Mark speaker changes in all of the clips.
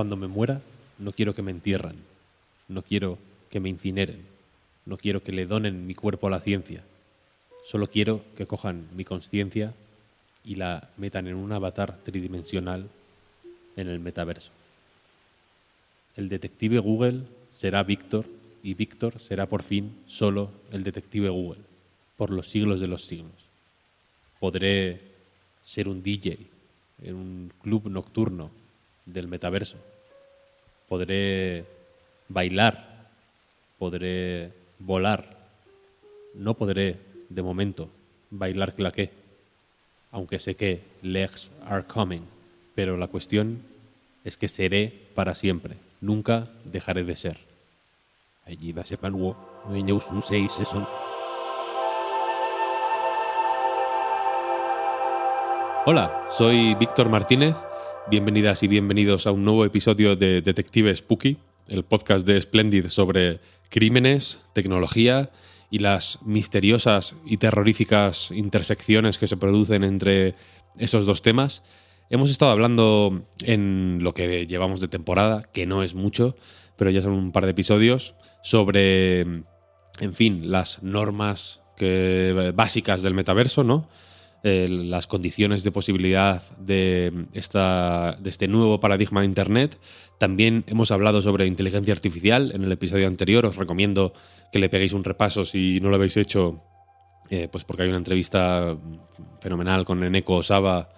Speaker 1: Cuando me muera, no quiero que me entierran, no quiero que me incineren, no quiero que le donen mi cuerpo a la ciencia. Solo quiero que cojan mi conciencia y la metan en un avatar tridimensional en el metaverso. El detective Google será Víctor y Víctor será por fin solo el detective Google, por los siglos de los siglos. Podré ser un DJ en un club nocturno del metaverso. Podré bailar, podré volar. No podré, de momento, bailar claqué, aunque sé que legs are coming. Pero la cuestión es que seré para siempre. Nunca dejaré de ser. Allí va ser seis, son. Hola, soy Víctor Martínez. Bienvenidas y bienvenidos a un nuevo episodio de Detective Spooky, el podcast de Splendid sobre crímenes, tecnología y las misteriosas y terroríficas intersecciones que se producen entre esos dos temas. Hemos estado hablando en lo que llevamos de temporada, que no es mucho, pero ya son un par de episodios, sobre, en fin, las normas básicas del metaverso, ¿no? Las condiciones de posibilidad de, esta, de este nuevo paradigma de Internet. También hemos hablado sobre inteligencia artificial en el episodio anterior. Os recomiendo que le peguéis un repaso si no lo habéis hecho, eh, pues porque hay una entrevista fenomenal con Eneko Osaba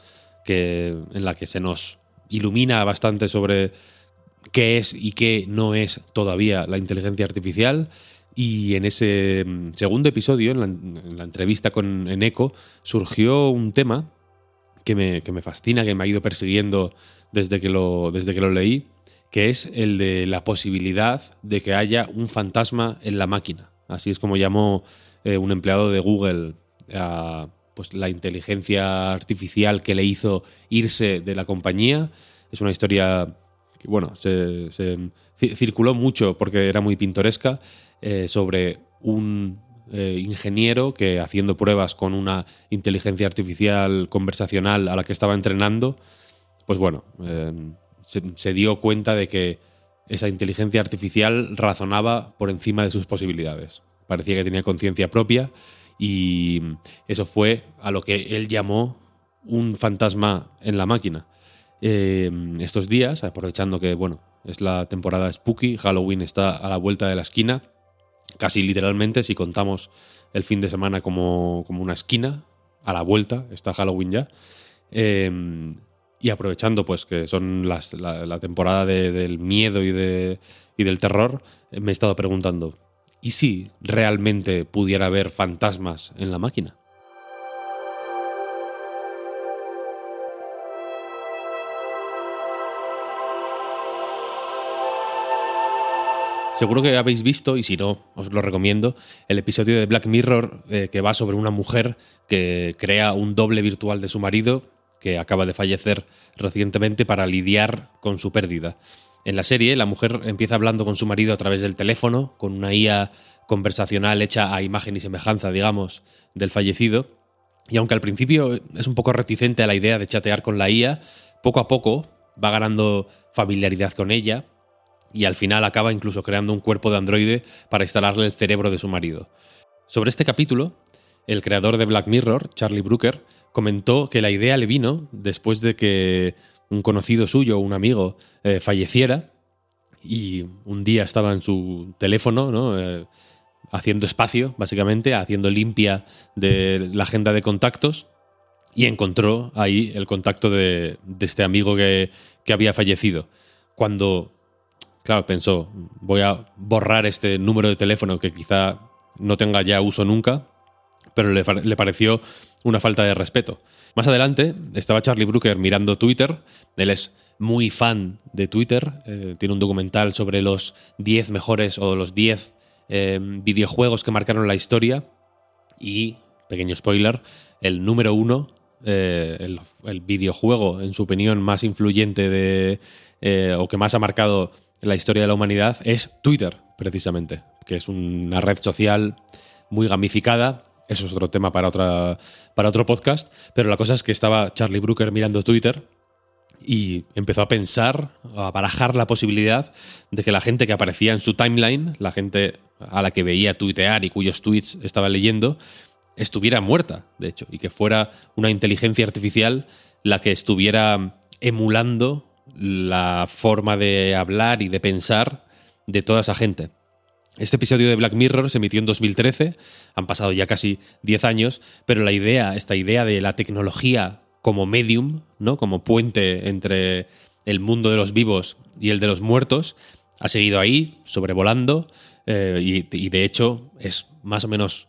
Speaker 1: que, en la que se nos ilumina bastante sobre qué es y qué no es todavía la inteligencia artificial y en ese mm, segundo episodio, en la, entrevista con Eneco, surgió un tema que me, que me, fascina, que me ha ido persiguiendo desde que, lo, desde que lo leí, que es el de la posibilidad de que haya un fantasma en la máquina. Así es como llamó eh, un empleado de Google a pues, la inteligencia artificial que le hizo irse de la compañía. Es una historia que, bueno, se, se circuló mucho porque era muy pintoresca eh, sobre un eh, ingeniero que haciendo pruebas con una inteligencia artificial conversacional a la que estaba entrenando, pues bueno, eh, se, dio cuenta de que esa inteligencia artificial razonaba por encima de sus posibilidades. Parecía que tenía conciencia propia y eso fue a lo que él llamó un fantasma en la máquina. estos días, aprovechando que bueno, es la temporada spooky, Halloween está a la vuelta de la esquina, casi literalmente, si contamos el fin de semana como, una esquina, a la vuelta, está Halloween ya. Em, y aprovechando pues que son las, la, temporada del miedo y, de, y del terror, me he estado preguntando, ¿y si realmente pudiera haber fantasmas en la máquina? Seguro que habéis visto, y si no, os lo recomiendo, el episodio de Black Mirror eh, que va sobre una mujer que crea un doble virtual de su marido que acaba de fallecer recientemente para lidiar con su pérdida. En la serie, la mujer empieza hablando con su marido a través del teléfono, con una IA conversacional hecha a imagen y semejanza, digamos, del fallecido. Y aunque al principio es un poco reticente a la idea de chatear con la IA, poco a poco va ganando familiaridad con ella y al final acaba incluso creando un cuerpo de androide para instalarle el cerebro de su marido. Sobre este capítulo, el creador de Black Mirror, Charlie Brooker, comentó que la idea le vino después de que un conocido suyo, un amigo, eh, falleciera y un día estaba en su teléfono, ¿no? Eh, haciendo espacio, básicamente, haciendo limpia de la agenda de contactos y encontró ahí el contacto de, este amigo que, que había fallecido. Cuando claro, pensó, voy a borrar este número de teléfono que quizá no tenga ya uso nunca. pero le, pareció una falta de respeto. Más adelante estaba Charlie Brooker mirando Twitter, él es muy fan de Twitter, eh, tiene un documental sobre los 10 mejores o los 10 eh, videojuegos que marcaron la historia y, pequeño spoiler, el número uno, eh, el, el, videojuego, en su opinión, más influyente de, o que más ha marcado la historia de la humanidad es Twitter, precisamente, que es una red social muy gamificada eso es otro tema para, otra, para otro podcast. Pero la cosa es que estaba Charlie Brooker mirando Twitter y empezó a pensar, a barajar la posibilidad de que la gente que aparecía en su timeline, la gente a la que veía tuitear y cuyos tweets estaba leyendo, estuviera muerta, de hecho, y que fuera una inteligencia artificial la que estuviera emulando la forma de hablar y de pensar de toda esa gente. Este episodio de Black Mirror se emitió en 2013, han pasado ya casi 10 años, pero la idea, esta idea de la tecnología como medium, ¿no? Como puente entre el mundo de los vivos y el de los muertos, ha seguido ahí, sobrevolando, eh, y, y, de hecho es más o menos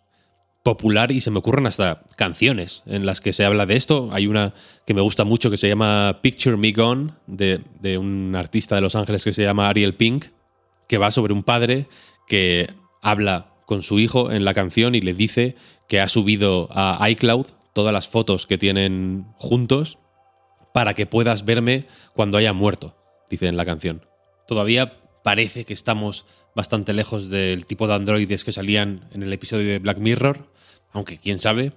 Speaker 1: popular y se me ocurren hasta canciones en las que se habla de esto. Hay una que me gusta mucho que se llama Picture Me Gone, de, un artista de Los Ángeles que se llama Ariel Pink, que va sobre un padre que habla con su hijo en la canción y le dice que ha subido a iCloud todas las fotos que tienen juntos para que puedas verme cuando haya muerto, dice en la canción. Todavía parece que estamos bastante lejos del tipo de androides que salían en el episodio de Black Mirror, aunque quién sabe,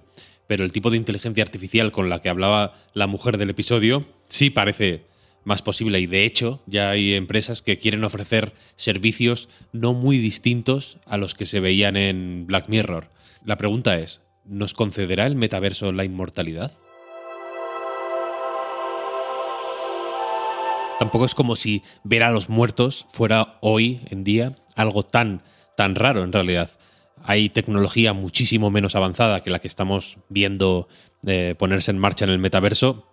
Speaker 1: pero el tipo de inteligencia artificial con la que hablaba la mujer del episodio sí parece más posible. Y de hecho, ya hay empresas que quieren ofrecer servicios no muy distintos a los que se veían en Black Mirror. La pregunta es, ¿nos concederá el metaverso la inmortalidad? Tampoco es como si ver a los muertos fuera hoy en día algo tan, tan raro en realidad. Hay tecnología muchísimo menos avanzada que la que estamos viendo eh, ponerse en marcha en el metaverso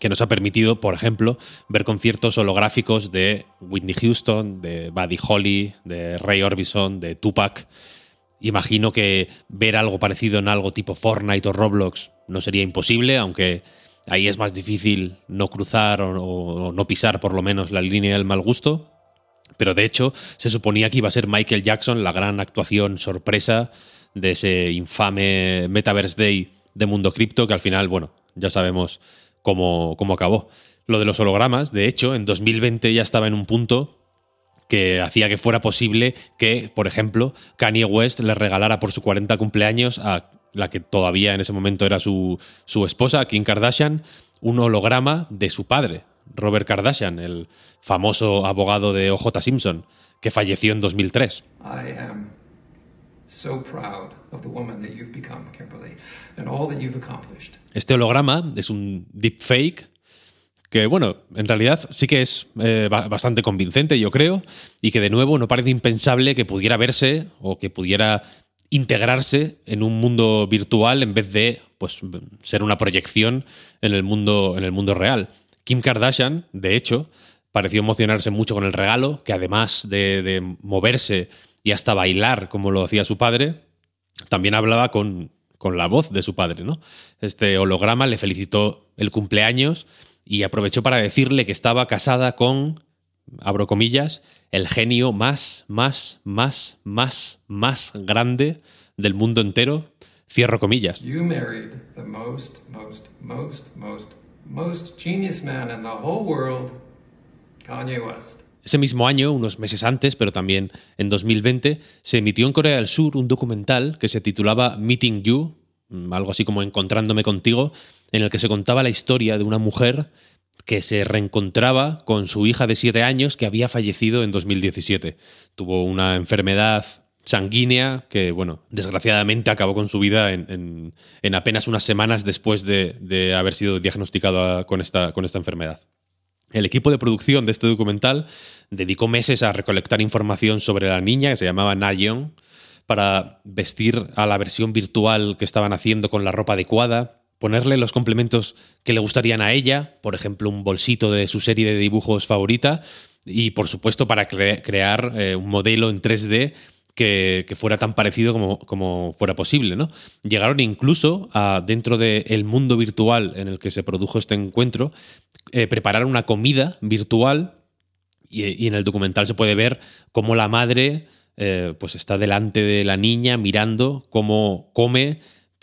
Speaker 1: que nos ha permitido, por ejemplo, ver conciertos holográficos de Whitney Houston, de Buddy Holly, de Ray Orbison, de Tupac. Imagino que ver algo parecido en algo tipo Fortnite o Roblox no sería imposible, aunque ahí es más difícil no cruzar o, no pisar por lo menos la línea del mal gusto. Pero de hecho, se suponía que iba a ser Michael Jackson la gran actuación sorpresa de ese infame Metaverse Day de Mundo Cripto, que al final, bueno, ya sabemos como, acabó. Lo de los hologramas, de hecho, en 2020 ya estaba en un punto que hacía que fuera posible que, por ejemplo, Kanye West le regalara por su 40 cumpleaños a la que todavía en ese momento era su, su esposa, Kim Kardashian, un holograma de su padre, Robert Kardashian, el famoso abogado de OJ Simpson, que falleció en 2003. Este holograma es un deepfake que, bueno, en realidad sí que es eh, bastante convincente, yo creo, y que de nuevo no parece impensable que pudiera verse o que pudiera integrarse en un mundo virtual en vez de pues, ser una proyección en el mundo, en el mundo real. Kim Kardashian, de hecho, pareció emocionarse mucho con el regalo, que además de moverse y hasta bailar como lo hacía su padre, también hablaba con, la voz de su padre, ¿no? Este holograma le felicitó el cumpleaños y aprovechó para decirle que estaba casada con, abro comillas, el genio más, más, más, más, más grande del mundo entero, cierro comillas. Most genius Kanye West. Ese mismo año, unos meses antes, pero también en 2020, se emitió en Corea del Sur un documental que se titulaba Meeting You, mm, algo así como Encontrándome contigo, en el que se contaba la historia de una mujer que se reencontraba con su hija de siete años que había fallecido en 2017. Tuvo una enfermedad sanguínea que, bueno, desgraciadamente acabó con su vida en, apenas unas semanas después de, haber sido diagnosticado con esta, enfermedad. El equipo de producción de este documental dedicó meses a recolectar información sobre la niña, que se llamaba Nayeon, para vestir a la versión virtual que estaban haciendo con la ropa adecuada, ponerle los complementos que le gustarían a ella, por ejemplo, un bolsito de su serie de dibujos favorita, y por supuesto para crear eh, un modelo en 3D que, fuera tan parecido como, como, fuera posible. ¿no? Llegaron incluso a, dentro del mundo virtual en el que se produjo este encuentro, eh, preparar una comida virtual y, en el documental se puede ver cómo la madre eh, pues está delante de la niña mirando cómo come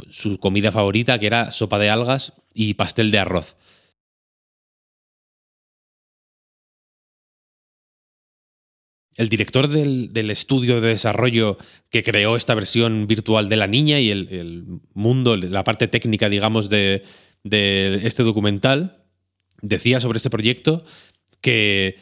Speaker 1: su comida favorita, que era sopa de algas y pastel de arroz. El director del, estudio de desarrollo que creó esta versión virtual de la niña y el, mundo, la parte técnica, digamos, de, este documental, decía sobre este proyecto que,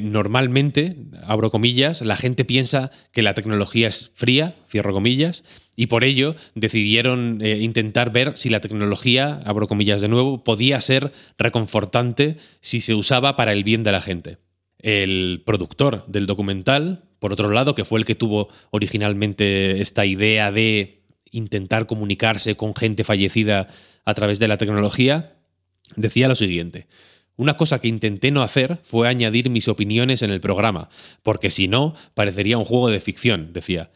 Speaker 1: normalmente, abro comillas, la gente piensa que la tecnología es fría, cierro comillas, y por ello decidieron eh, intentar ver si la tecnología, abro comillas de nuevo, podía ser reconfortante si se usaba para el bien de la gente el productor del documental, por otro lado, que fue el que tuvo originalmente esta idea de intentar comunicarse con gente fallecida a través de la tecnología, decía lo siguiente. Una cosa que intenté no hacer fue añadir mis opiniones en el programa, porque si no, parecería un juego de ficción, decía.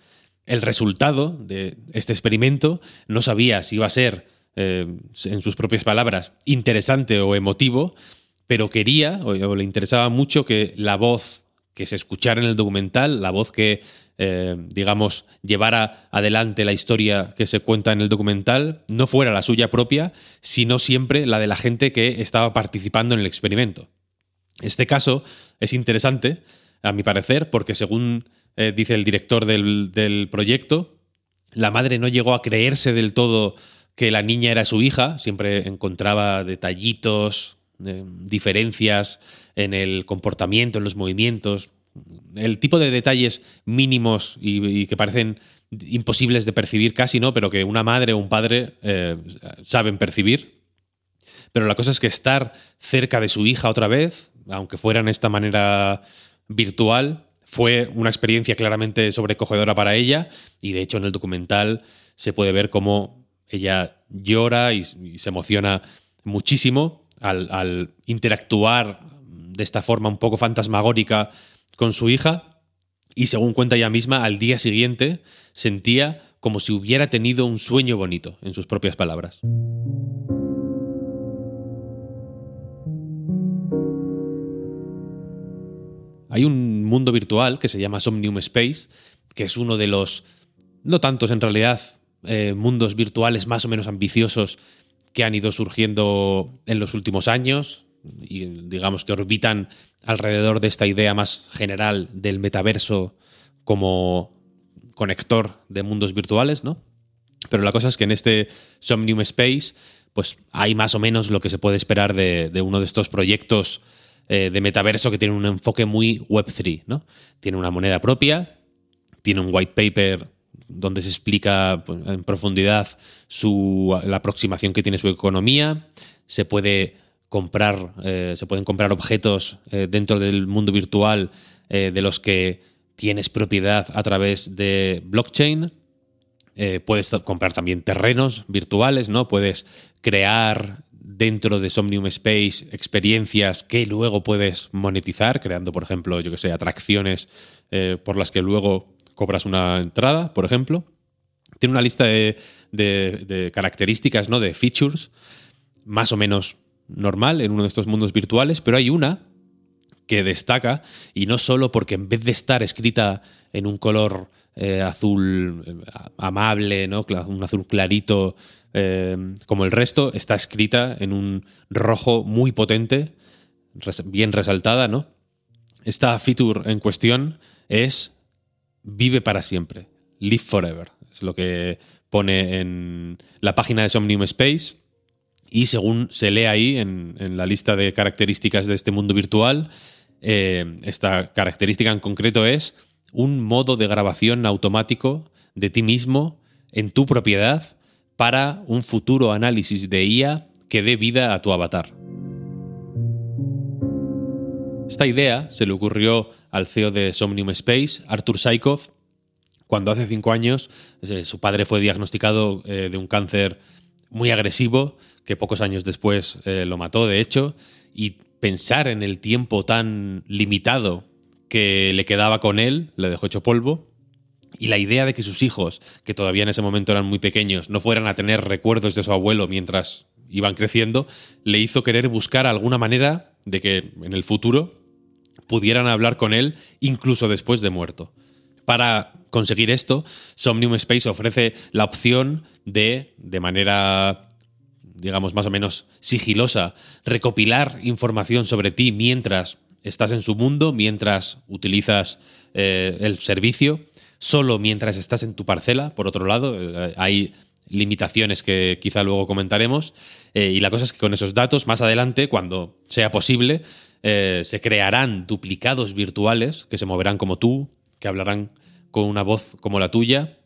Speaker 1: El resultado de este experimento no sabía si iba a ser, eh, en sus propias palabras, interesante o emotivo, pero quería o, le interesaba mucho que la voz que se escuchara en el documental, la voz que, eh, digamos, llevara adelante la historia que se cuenta en el documental, no fuera la suya propia, sino siempre la de la gente que estaba participando en el experimento. Este caso es interesante, a mi parecer, porque según eh, dice el director del, del proyecto, la madre no llegó a creerse del todo que la niña era su hija, siempre encontraba detallitos, diferencias en el comportamiento, en los movimientos, el tipo de detalles mínimos y, que parecen imposibles de percibir casi, ¿no? Pero que una madre o un padre eh, saben percibir. Pero la cosa es que estar cerca de su hija otra vez, aunque fuera en esta manera virtual, fue una experiencia claramente sobrecogedora para ella y de hecho en el documental se puede ver cómo ella llora y se emociona muchísimo al, interactuar de esta forma un poco fantasmagórica con su hija y según cuenta ella misma, al día siguiente sentía como si hubiera tenido un sueño bonito, en sus propias palabras. Hay un mundo virtual que se llama Somnium Space, que es uno de los, no tantos en realidad, eh, mundos virtuales más o menos ambiciosos que han ido surgiendo en los últimos años y digamos que orbitan alrededor de esta idea más general del metaverso como conector de mundos virtuales, ¿no? Pero la cosa es que en este Somnium Space, pues hay más o menos lo que se puede esperar de, uno de estos proyectos eh, de metaverso que tiene un enfoque muy Web3, ¿no? Tiene una moneda propia, tiene un white paper donde se explica pues, en profundidad su, la aproximación que tiene su economía. Se puede comprar, eh, se pueden comprar objetos eh, dentro del mundo virtual eh, de los que tienes propiedad a través de blockchain. puedes comprar también terrenos virtuales, ¿no? Puedes crear dentro de Somnium Space experiencias que luego puedes monetizar, creando, por ejemplo, yo que sé, atracciones por las que luego cobras una entrada, por ejemplo. Tiene una lista de, características, ¿no? De features, más o menos normal en uno de estos mundos virtuales, pero hay una que destaca, y no solo porque en vez de estar escrita en un color eh, azul eh, amable, ¿no? un azul clarito eh, como el resto, está escrita en un rojo muy potente, bien resaltada, ¿no? Esta feature en cuestión es vive para siempre, live forever, es lo que pone en la página de Somnium Space. Y según se lee ahí en, la lista de características de este mundo virtual, eh, esta característica en concreto es un modo de grabación automático de ti mismo en tu propiedad para un futuro análisis de IA que dé vida a tu avatar. Esta idea se le ocurrió al CEO de Somnium Space, Arthur Saikov, cuando hace cinco años eh, su padre fue diagnosticado eh, de un cáncer muy agresivo, que pocos años después eh, lo mató, de hecho, y pensar en el tiempo tan limitado que le quedaba con él, le dejó hecho polvo, Y la idea de que sus hijos, que todavía en ese momento eran muy pequeños, no fueran a tener recuerdos de su abuelo mientras iban creciendo, le hizo querer buscar alguna manera de que en el futuro pudieran hablar con él incluso después de muerto. Para conseguir esto, Somnium Space ofrece la opción de, de manera digamos, más o menos sigilosa, recopilar información sobre ti mientras estás en su mundo, mientras utilizas eh, el servicio, solo mientras estás en tu parcela, por otro lado, eh, hay limitaciones que quizá luego comentaremos, eh, y la cosa es que con esos datos, más adelante, cuando sea posible, se crearán duplicados virtuales que se moverán como tú, que hablarán con una voz como la tuya,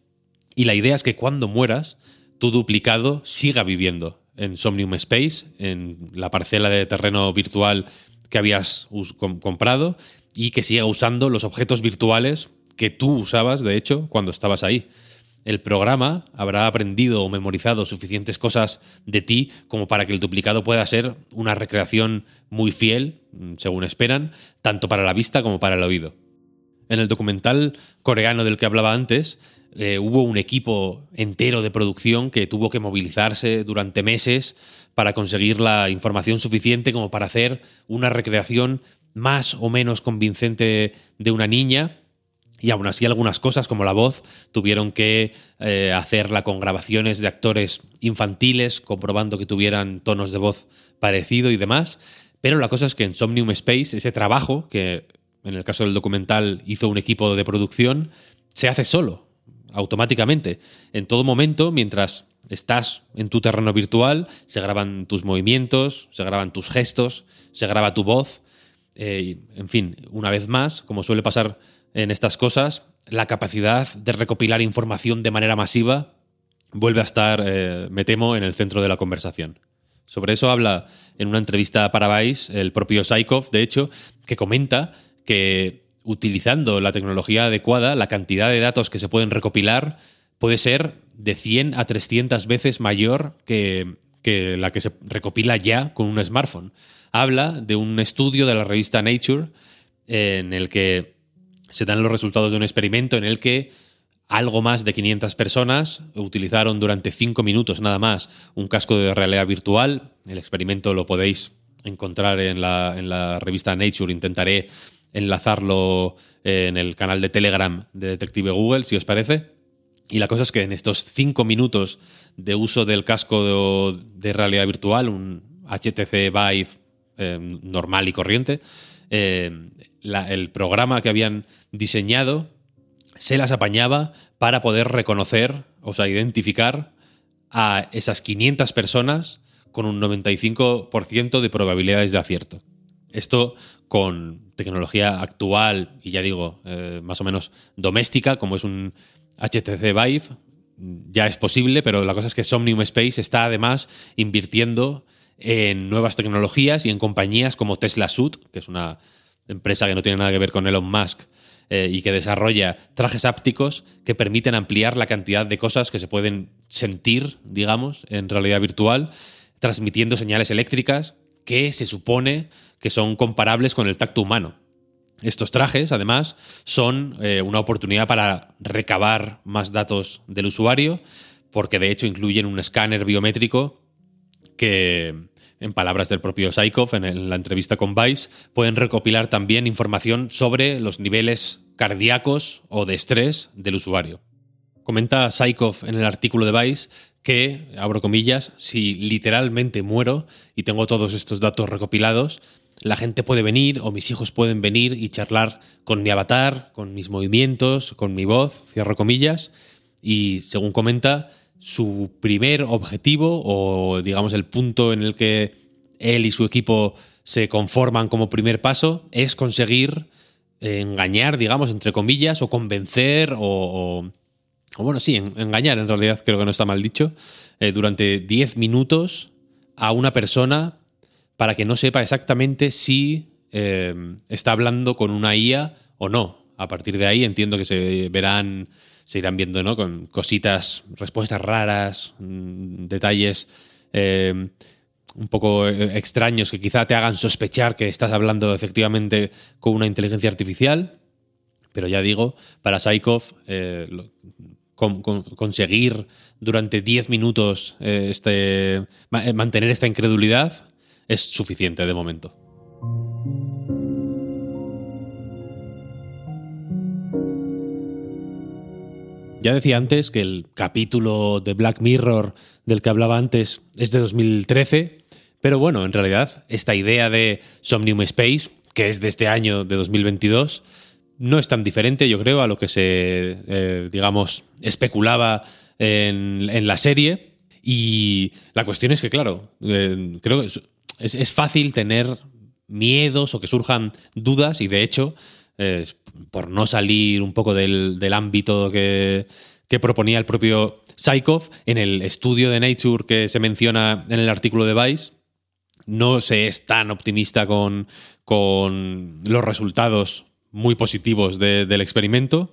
Speaker 1: y la idea es que cuando mueras, tu duplicado siga viviendo en Somnium Space, en la parcela de terreno virtual que habías comprado y que siga usando los objetos virtuales que tú usabas, de hecho, cuando estabas ahí. El programa habrá aprendido o memorizado suficientes cosas de ti como para que el duplicado pueda ser una recreación muy fiel, según esperan, tanto para la vista como para el oído. En el documental coreano del que hablaba antes, eh, hubo un equipo entero de producción que tuvo que movilizarse durante meses para conseguir la información suficiente como para hacer una recreación más o menos convincente de una niña. Y aún así algunas cosas como la voz tuvieron que eh, hacerla con grabaciones de actores infantiles, comprobando que tuvieran tonos de voz parecido y demás. Pero la cosa es que en Somnium Space, ese trabajo, que en el caso del documental hizo un equipo de producción, se hace solo automáticamente. En todo momento, mientras estás en tu terreno virtual, se graban tus movimientos, se graban tus gestos, se graba tu voz. Eh, en fin, una vez más, como suele pasar en estas cosas, la capacidad de recopilar información de manera masiva vuelve a estar, eh, me temo, en el centro de la conversación. Sobre eso habla en una entrevista para Vice el propio Saikov, de hecho, que comenta que utilizando la tecnología adecuada, la cantidad de datos que se pueden recopilar puede ser de 100 a 300 veces mayor que, la que se recopila ya con un smartphone. Habla de un estudio de la revista Nature en el que se dan los resultados de un experimento en el que algo más de 500 personas utilizaron durante 5 minutos nada más un casco de realidad virtual. El experimento lo podéis encontrar en la, en la revista Nature. Intentaré enlazarlo eh, en el canal de Telegram de Detective Google, si os parece. Y la cosa es que en estos cinco minutos de uso del casco de, realidad virtual, un HTC Vive eh, normal y corriente, eh, el programa que habían diseñado se las apañaba para poder reconocer, o sea, identificar a esas 500 personas con un 95% de probabilidades de acierto. Esto con tecnología actual y ya digo, eh, más o menos doméstica, como es un HTC Vive, ya es posible, pero la cosa es que Somnium Space está además invirtiendo en nuevas tecnologías y en compañías como Tesla Suit, que es una empresa que no tiene nada que ver con Elon Musk eh, y que desarrolla trajes ápticos que permiten ampliar la cantidad de cosas que se pueden sentir, digamos, en realidad virtual, transmitiendo señales eléctricas que se supone que son comparables con el tacto humano. Estos trajes, además, son eh, una oportunidad para recabar más datos del usuario, porque de hecho incluyen un escáner biométrico que, en palabras del propio Saikov en, la entrevista con Vice, pueden recopilar también información sobre los niveles cardíacos o de estrés del usuario. Comenta Saikov en el artículo de Vice que, abro comillas, si literalmente muero y tengo todos estos datos recopilados, la gente puede venir o mis hijos pueden venir y charlar con mi avatar, con mis movimientos, con mi voz, cierro comillas, y según comenta, su primer objetivo o digamos el punto en el que él y su equipo se conforman como primer paso es conseguir engañar, digamos, entre comillas, o convencer o, o, bueno, sí, engañar en realidad creo que no está mal dicho, eh, durante 10 minutos a una persona para que no sepa exactamente si eh, está hablando con una IA o no. A partir de ahí entiendo que se verán, se irán viendo, ¿no? Con cositas, respuestas raras, mm, detalles eh, un poco eh, extraños que quizá te hagan sospechar que estás hablando efectivamente con una inteligencia artificial. Pero ya digo, para Saikov, eh, conseguir durante 10 minutos eh, este, mantener esta incredulidad es suficiente de momento. Ya decía antes que el capítulo de Black Mirror del que hablaba antes es de 2013, pero bueno, en realidad esta idea de Somnium Space, que es de este año, de 2022, no es tan diferente, yo creo, a lo que se, eh, digamos, especulaba en, la serie. Y la cuestión es que, claro, eh, creo que es, fácil tener miedos o que surjan dudas, y de hecho, por no salir un poco del, ámbito que, proponía el propio Saikov, en el estudio de Nature que se menciona en el artículo de Vice, no se es tan optimista con, con los resultados muy positivos del experimento.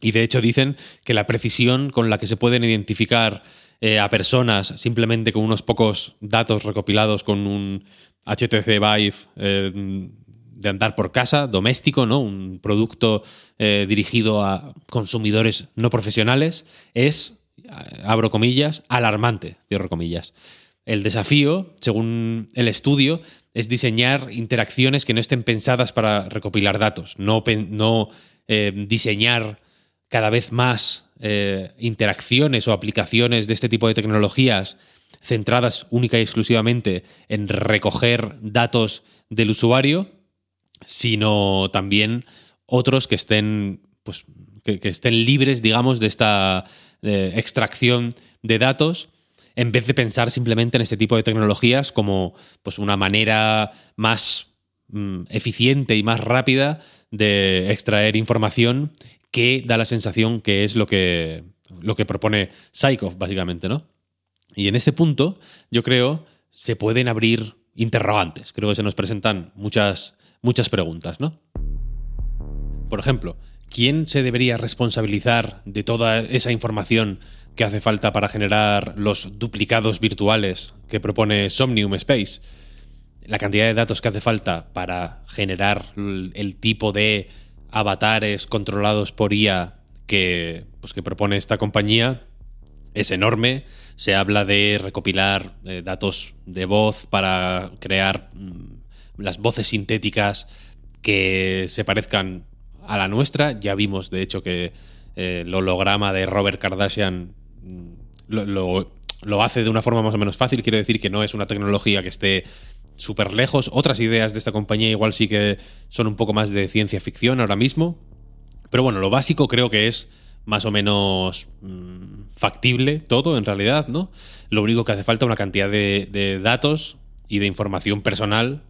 Speaker 1: Y de hecho dicen que la precisión con la que se pueden identificar eh, a personas simplemente con unos pocos datos recopilados con un HTC Vive eh, de andar por casa, doméstico, ¿no? Un producto eh, dirigido a consumidores no profesionales, es, abro comillas, alarmante, cierro comillas. El desafío, según el estudio, es diseñar interacciones que no estén pensadas para recopilar datos, no, no eh, diseñar cada vez más eh, interacciones o aplicaciones de este tipo de tecnologías centradas única y exclusivamente en recoger datos del usuario, sino también otros que estén, pues, que, estén libres, digamos, de esta eh, extracción de datos en vez de pensar simplemente en este tipo de tecnologías como pues, una manera más mm, eficiente y más rápida de extraer información que da la sensación que es lo que, lo que propone Saikov, básicamente, ¿no? Y en ese punto, yo creo, se pueden abrir interrogantes. Creo que se nos presentan muchas, muchas preguntas, ¿no? Por ejemplo, ¿quién se debería responsabilizar de toda esa información que hace falta para generar los duplicados virtuales que propone Somnium Space, la cantidad de datos que hace falta para generar el tipo de avatares controlados por IA que, pues, que propone esta compañía es enorme. Se habla de recopilar eh, datos de voz para crear mm, las voces sintéticas que se parezcan a la nuestra. Ya vimos, de hecho, que eh, el holograma de Robert Kardashian lo, hace de una forma más o menos fácil. Quiere decir que no es una tecnología que esté súper lejos. Otras ideas de esta compañía igual sí que son un poco más de ciencia ficción ahora mismo. Pero bueno, lo básico creo que es más o menos mm, factible todo en realidad, ¿no? Lo único que hace falta es una cantidad de, datos y de información personal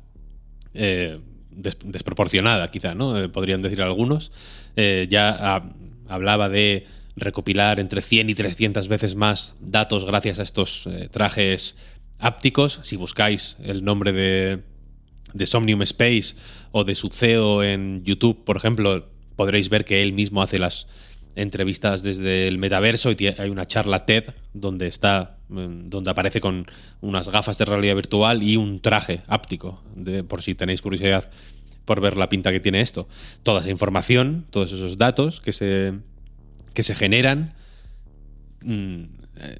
Speaker 1: eh, desproporcionada, quizá, ¿no? Eh, podrían decir algunos. Eh, ya hablaba de recopilar entre 100 y 300 veces más datos gracias a estos trajes ápticos. Si buscáis el nombre de, de Somnium Space o de su CEO en YouTube, por ejemplo, podréis ver que él mismo hace las entrevistas desde el metaverso y hay una charla TED donde está mm, donde aparece con unas gafas de realidad virtual y un traje áptico por si tenéis curiosidad por ver la pinta que tiene esto toda esa información todos esos datos que se que se generan. Mm,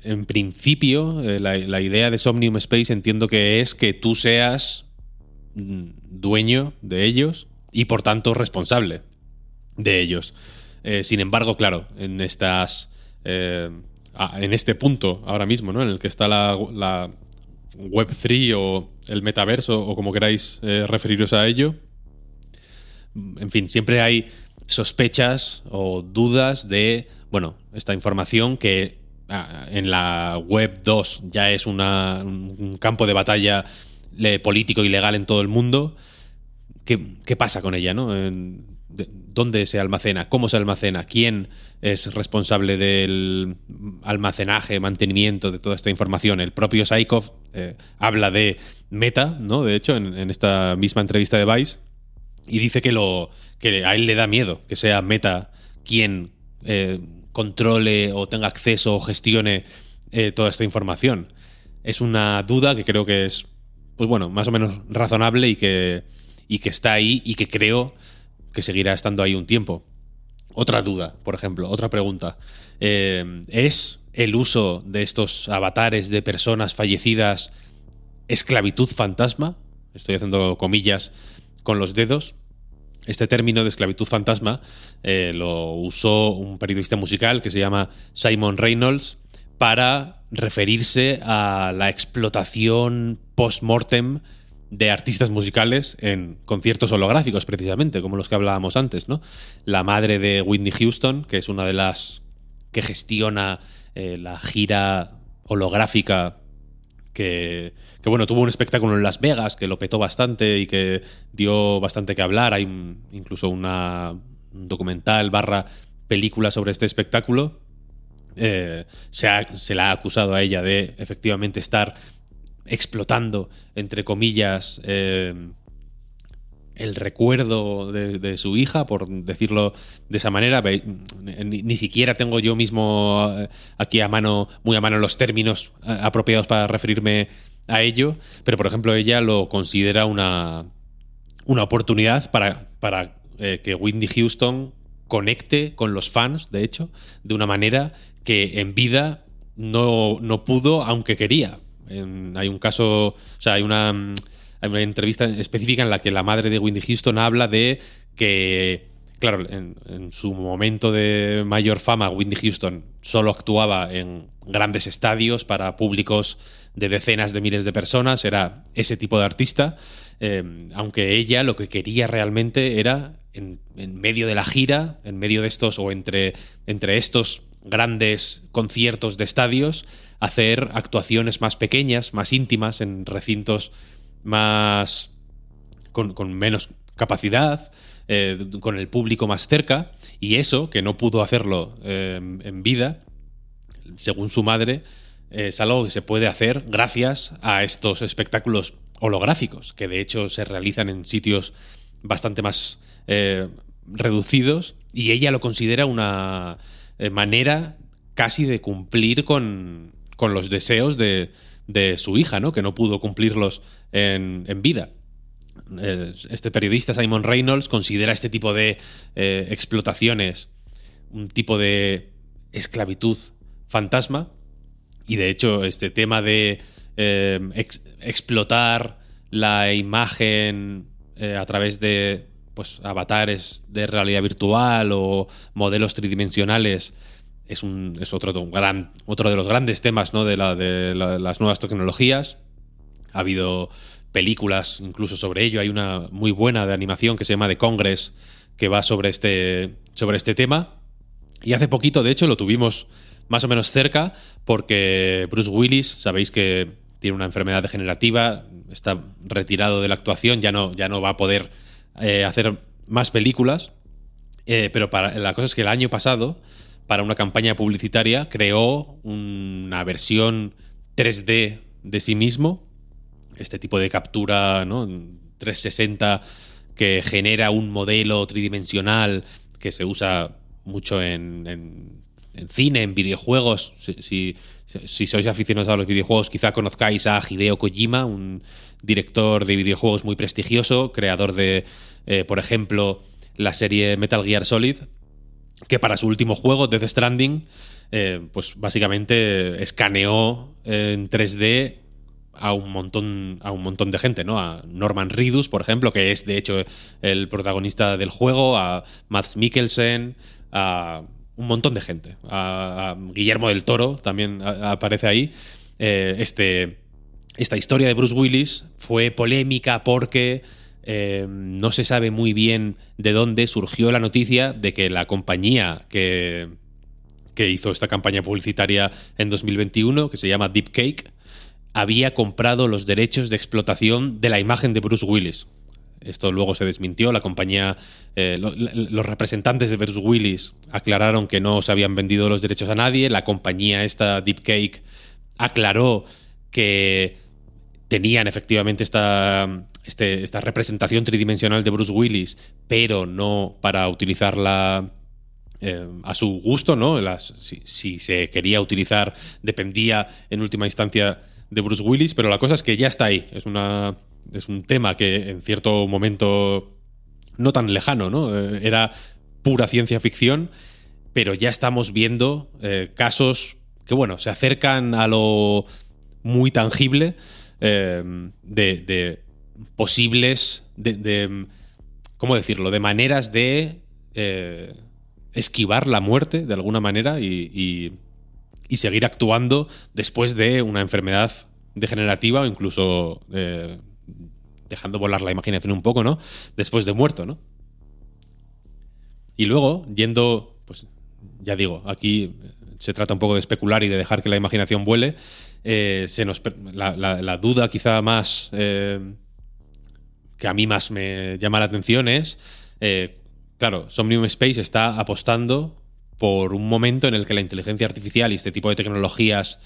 Speaker 1: en principio, eh, la, idea de Somnium Space entiendo que es que tú seas mm, dueño de ellos y por tanto responsable de ellos. Eh, sin embargo, claro, en estas. Eh, en este punto ahora mismo, ¿no? En el que está la, la Web3 o el metaverso, o como queráis referiros a ello. En fin, siempre hay sospechas o dudas de, bueno, esta información que en la web 2 ya es un campo de batalla político y legal en todo el mundo. ¿Qué, pasa con ella? ¿no? ¿Dónde se almacena? ¿Cómo se almacena? ¿Quién es responsable del almacenaje, mantenimiento de toda esta información? El propio Saikov eh, habla de Meta, ¿no? De hecho, en, esta misma entrevista de Vice y dice que, lo, que a él le da miedo que sea Meta quien eh, controle o tenga acceso o gestione eh, toda esta información. Es una duda que creo que es, pues bueno, más o menos razonable y que, y que está ahí y que creo que seguirá estando ahí un tiempo. Otra duda, por ejemplo, otra pregunta. Eh, ¿Es el uso de estos avatares de personas fallecidas esclavitud fantasma? Estoy haciendo comillas con los dedos. Este término de esclavitud fantasma eh, lo usó un periodista musical que se llama Simon Reynolds para referirse a la explotación post-mortem de artistas musicales en conciertos holográficos, precisamente, como los que hablábamos antes, ¿no? La madre de Whitney Houston, que es una de las que gestiona eh, la gira holográfica que, bueno, tuvo un espectáculo en Las Vegas que lo petó bastante y que dio bastante que hablar. Hay incluso una, un documental barra película sobre este espectáculo. Eh, se, se la ha acusado a ella de efectivamente estar explotando, entre comillas, eh, el recuerdo de, su hija, por decirlo de esa manera. Ni, siquiera tengo yo mismo eh, aquí a mano, muy a mano los términos eh, apropiados para referirme a ello, pero por ejemplo ella lo considera una, una oportunidad para, para que Whitney Houston conecte con los fans, de hecho, de una manera que en vida no, no pudo, aunque quería hay un caso, o sea, hay una, una entrevista específica en la que la madre de Wendy Houston habla de que, claro, en, su momento de mayor fama, Wendy Houston solo actuaba en grandes estadios para públicos de decenas de miles de personas, era ese tipo de artista, eh, aunque ella lo que quería realmente era en, medio de la gira, en medio de estos o entre, entre estos grandes conciertos de estadios, hacer actuaciones más pequeñas, más íntimas, en recintos más. con, menos capacidad, eh, con el público más cerca, y eso, que no pudo hacerlo eh, en vida, según su madre, es algo que se puede hacer gracias a estos espectáculos holográficos, que de hecho se realizan en sitios bastante más eh, reducidos, y ella lo considera una manera casi de cumplir con, con los deseos de, su hija, ¿no? Que no pudo cumplirlos en, vida. Este periodista Simon Reynolds considera este tipo de eh, explotaciones un tipo de esclavitud fantasma y de hecho este tema de eh, explotar la imagen eh, a través de pues avatares de realidad virtual o modelos tridimensionales es, un, es otro, gran, otro de los grandes temas ¿no? de, la, de, las nuevas tecnologías. Ha habido películas incluso sobre ello. Hay una muy buena de animación que se llama The Congress, que va sobre este, sobre este tema. Y hace poquito, de hecho, lo tuvimos más o menos cerca, porque Bruce Willis, sabéis que tiene una enfermedad degenerativa, está retirado de la actuación, ya no, ya no va a poder eh, hacer más películas. Eh, pero la cosa es que el año pasado para una campaña publicitaria, creó una versión 3D de sí mismo, este tipo de captura ¿no? 360 que genera un modelo tridimensional que se usa mucho en, cine, en videojuegos. Si, sois aficionados a los videojuegos, quizá conozcáis a Hideo Kojima, un director de videojuegos muy prestigioso, creador de, eh, por ejemplo, la serie Metal Gear Solid que para su último juego, Death Stranding, eh, pues básicamente escaneó en 3D a un montón a un montón de gente, ¿no? A Norman Reedus, por ejemplo, que es de hecho el protagonista del juego, a Mads Mikkelsen, a un montón de gente, a, Guillermo del Toro también aparece ahí. Eh, este, esta historia de Bruce Willis fue polémica porque eh, no se sabe muy bien de dónde surgió la noticia de que la compañía que, que hizo esta campaña publicitaria en 2021, que se llama Deep Cake, había comprado los derechos de explotación de la imagen de Bruce Willis. Esto luego se desmintió. La compañía, eh, los representantes de Bruce Willis aclararon que no se habían vendido los derechos a nadie. La compañía, esta Deep Cake, aclaró que tenían efectivamente esta, este, esta representación tridimensional de Bruce Willis, pero no para utilizarla eh, a su gusto, ¿no? Si, se quería utilizar, dependía en última instancia de Bruce Willis, pero la cosa es que ya está ahí. Es, una, es un tema que en cierto momento no tan lejano, ¿no? Eh, era pura ciencia ficción, pero ya estamos viendo eh, casos que, bueno, se acercan a lo muy tangible eh, de, posibles, de, ¿cómo decirlo?, de maneras de eh, esquivar la muerte de alguna manera y, y, seguir actuando después de una enfermedad degenerativa o incluso dejando volar la imaginación un poco, ¿no? Después de muerto, ¿no? Y luego, yendo, pues ya digo, aquí se trata un poco de especular y de dejar que la imaginación vuele. Eh, se nos, la, duda quizá más eh, que a mí más me llama la atención es, eh, claro, Somnium Space está apostando por un momento en el que la inteligencia artificial y este tipo de tecnologías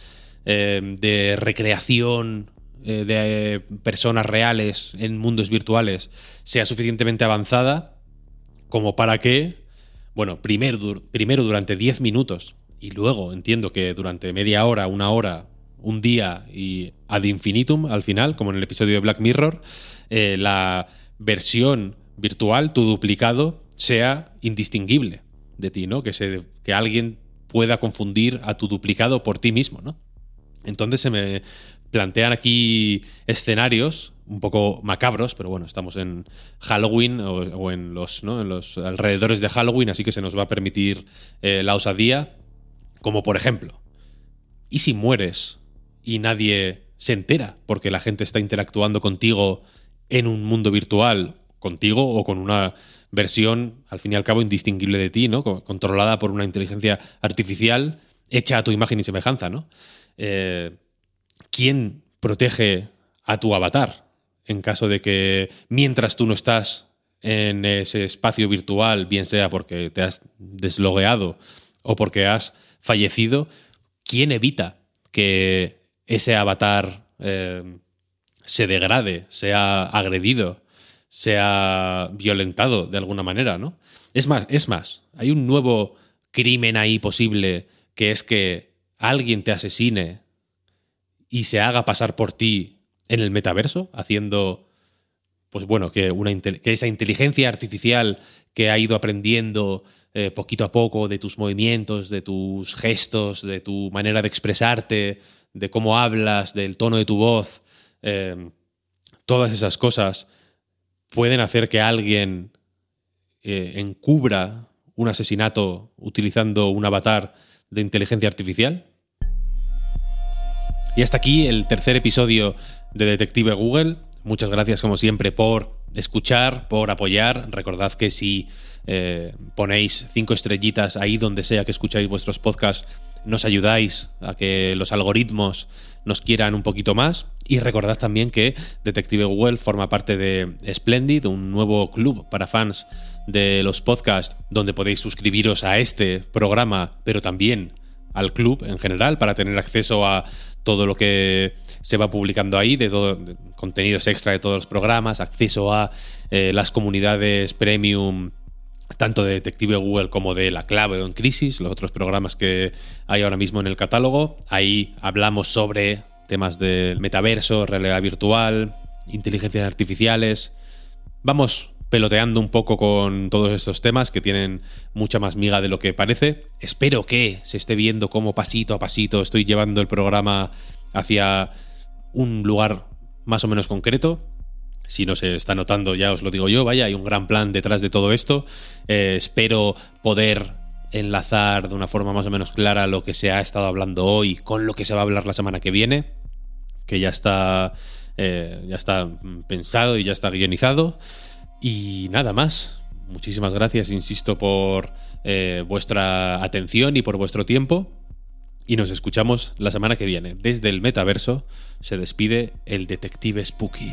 Speaker 1: de recreación de personas reales en mundos virtuales sea suficientemente avanzada como para que bueno, primero, primero durante 10 minutos y luego entiendo que durante media hora, una hora, un día y ad infinitum al final, como en el episodio de Black Mirror, eh, la versión virtual, tu duplicado, sea indistinguible de ti, ¿no? Que, se, que alguien pueda confundir a tu duplicado por ti mismo, ¿no? Entonces se me plantean aquí escenarios un poco macabros, pero bueno, estamos en Halloween o, en, los, en los alrededores de Halloween, así que se nos va a permitir eh, la osadía, como por ejemplo, ¿y si mueres y nadie se entera porque la gente está interactuando contigo en un mundo virtual, contigo o con una versión, al fin y al cabo, indistinguible de ti, ¿no? Controlada por una inteligencia artificial hecha a tu imagen y semejanza, ¿no? Eh, ¿Quién protege a tu avatar? en caso de que mientras tú no estás en ese espacio virtual, bien sea porque te has deslogueado o porque has fallecido, ¿quién evita que ese avatar eh, se degrade, sea agredido, sea violentado de alguna manera, ¿no? Es más, es más, hay un nuevo crimen ahí posible que es que alguien te asesine y se haga pasar por ti en el metaverso, haciendo, pues bueno, que, una, que esa inteligencia artificial que ha ido aprendiendo eh, poquito a poco de tus movimientos, de tus gestos, de tu manera de expresarte, de cómo hablas, del tono de tu voz, eh, todas esas cosas pueden hacer que alguien eh, encubra un asesinato utilizando un avatar de inteligencia artificial. Y hasta aquí el tercer episodio de Detective Google. Muchas gracias como siempre por escuchar, por apoyar. Recordad que si eh, ponéis cinco estrellitas ahí donde sea que escucháis vuestros podcasts, nos ayudáis a que los algoritmos nos quieran un poquito más. Y recordad también que Detective Google forma parte de Splendid, un nuevo club para fans de los podcasts, donde podéis suscribiros a este programa, pero también al club en general, para tener acceso a todo lo que se va publicando ahí, de, todo, contenidos extra de todos los programas, acceso a eh, las comunidades premium tanto de Detective Google como de La Clave o en Crisis, los otros programas que hay ahora mismo en el catálogo. Ahí hablamos sobre temas del metaverso, realidad virtual, inteligencias artificiales. Vamos peloteando un poco con todos estos temas que tienen mucha más miga de lo que parece. Espero que se esté viendo cómo pasito a pasito estoy llevando el programa hacia un lugar más o menos concreto. Si no se está notando, ya os lo digo yo, vaya, hay un gran plan detrás de todo esto. Eh, espero poder enlazar de una forma más o menos clara lo que se ha estado hablando hoy con lo que se va a hablar la semana que viene, que ya está, eh, ya está pensado y ya está guionizado. Y nada más. Muchísimas gracias, insisto, por eh, vuestra atención y por vuestro tiempo. Y nos escuchamos la semana que viene. Desde el metaverso se despide el detective Spooky.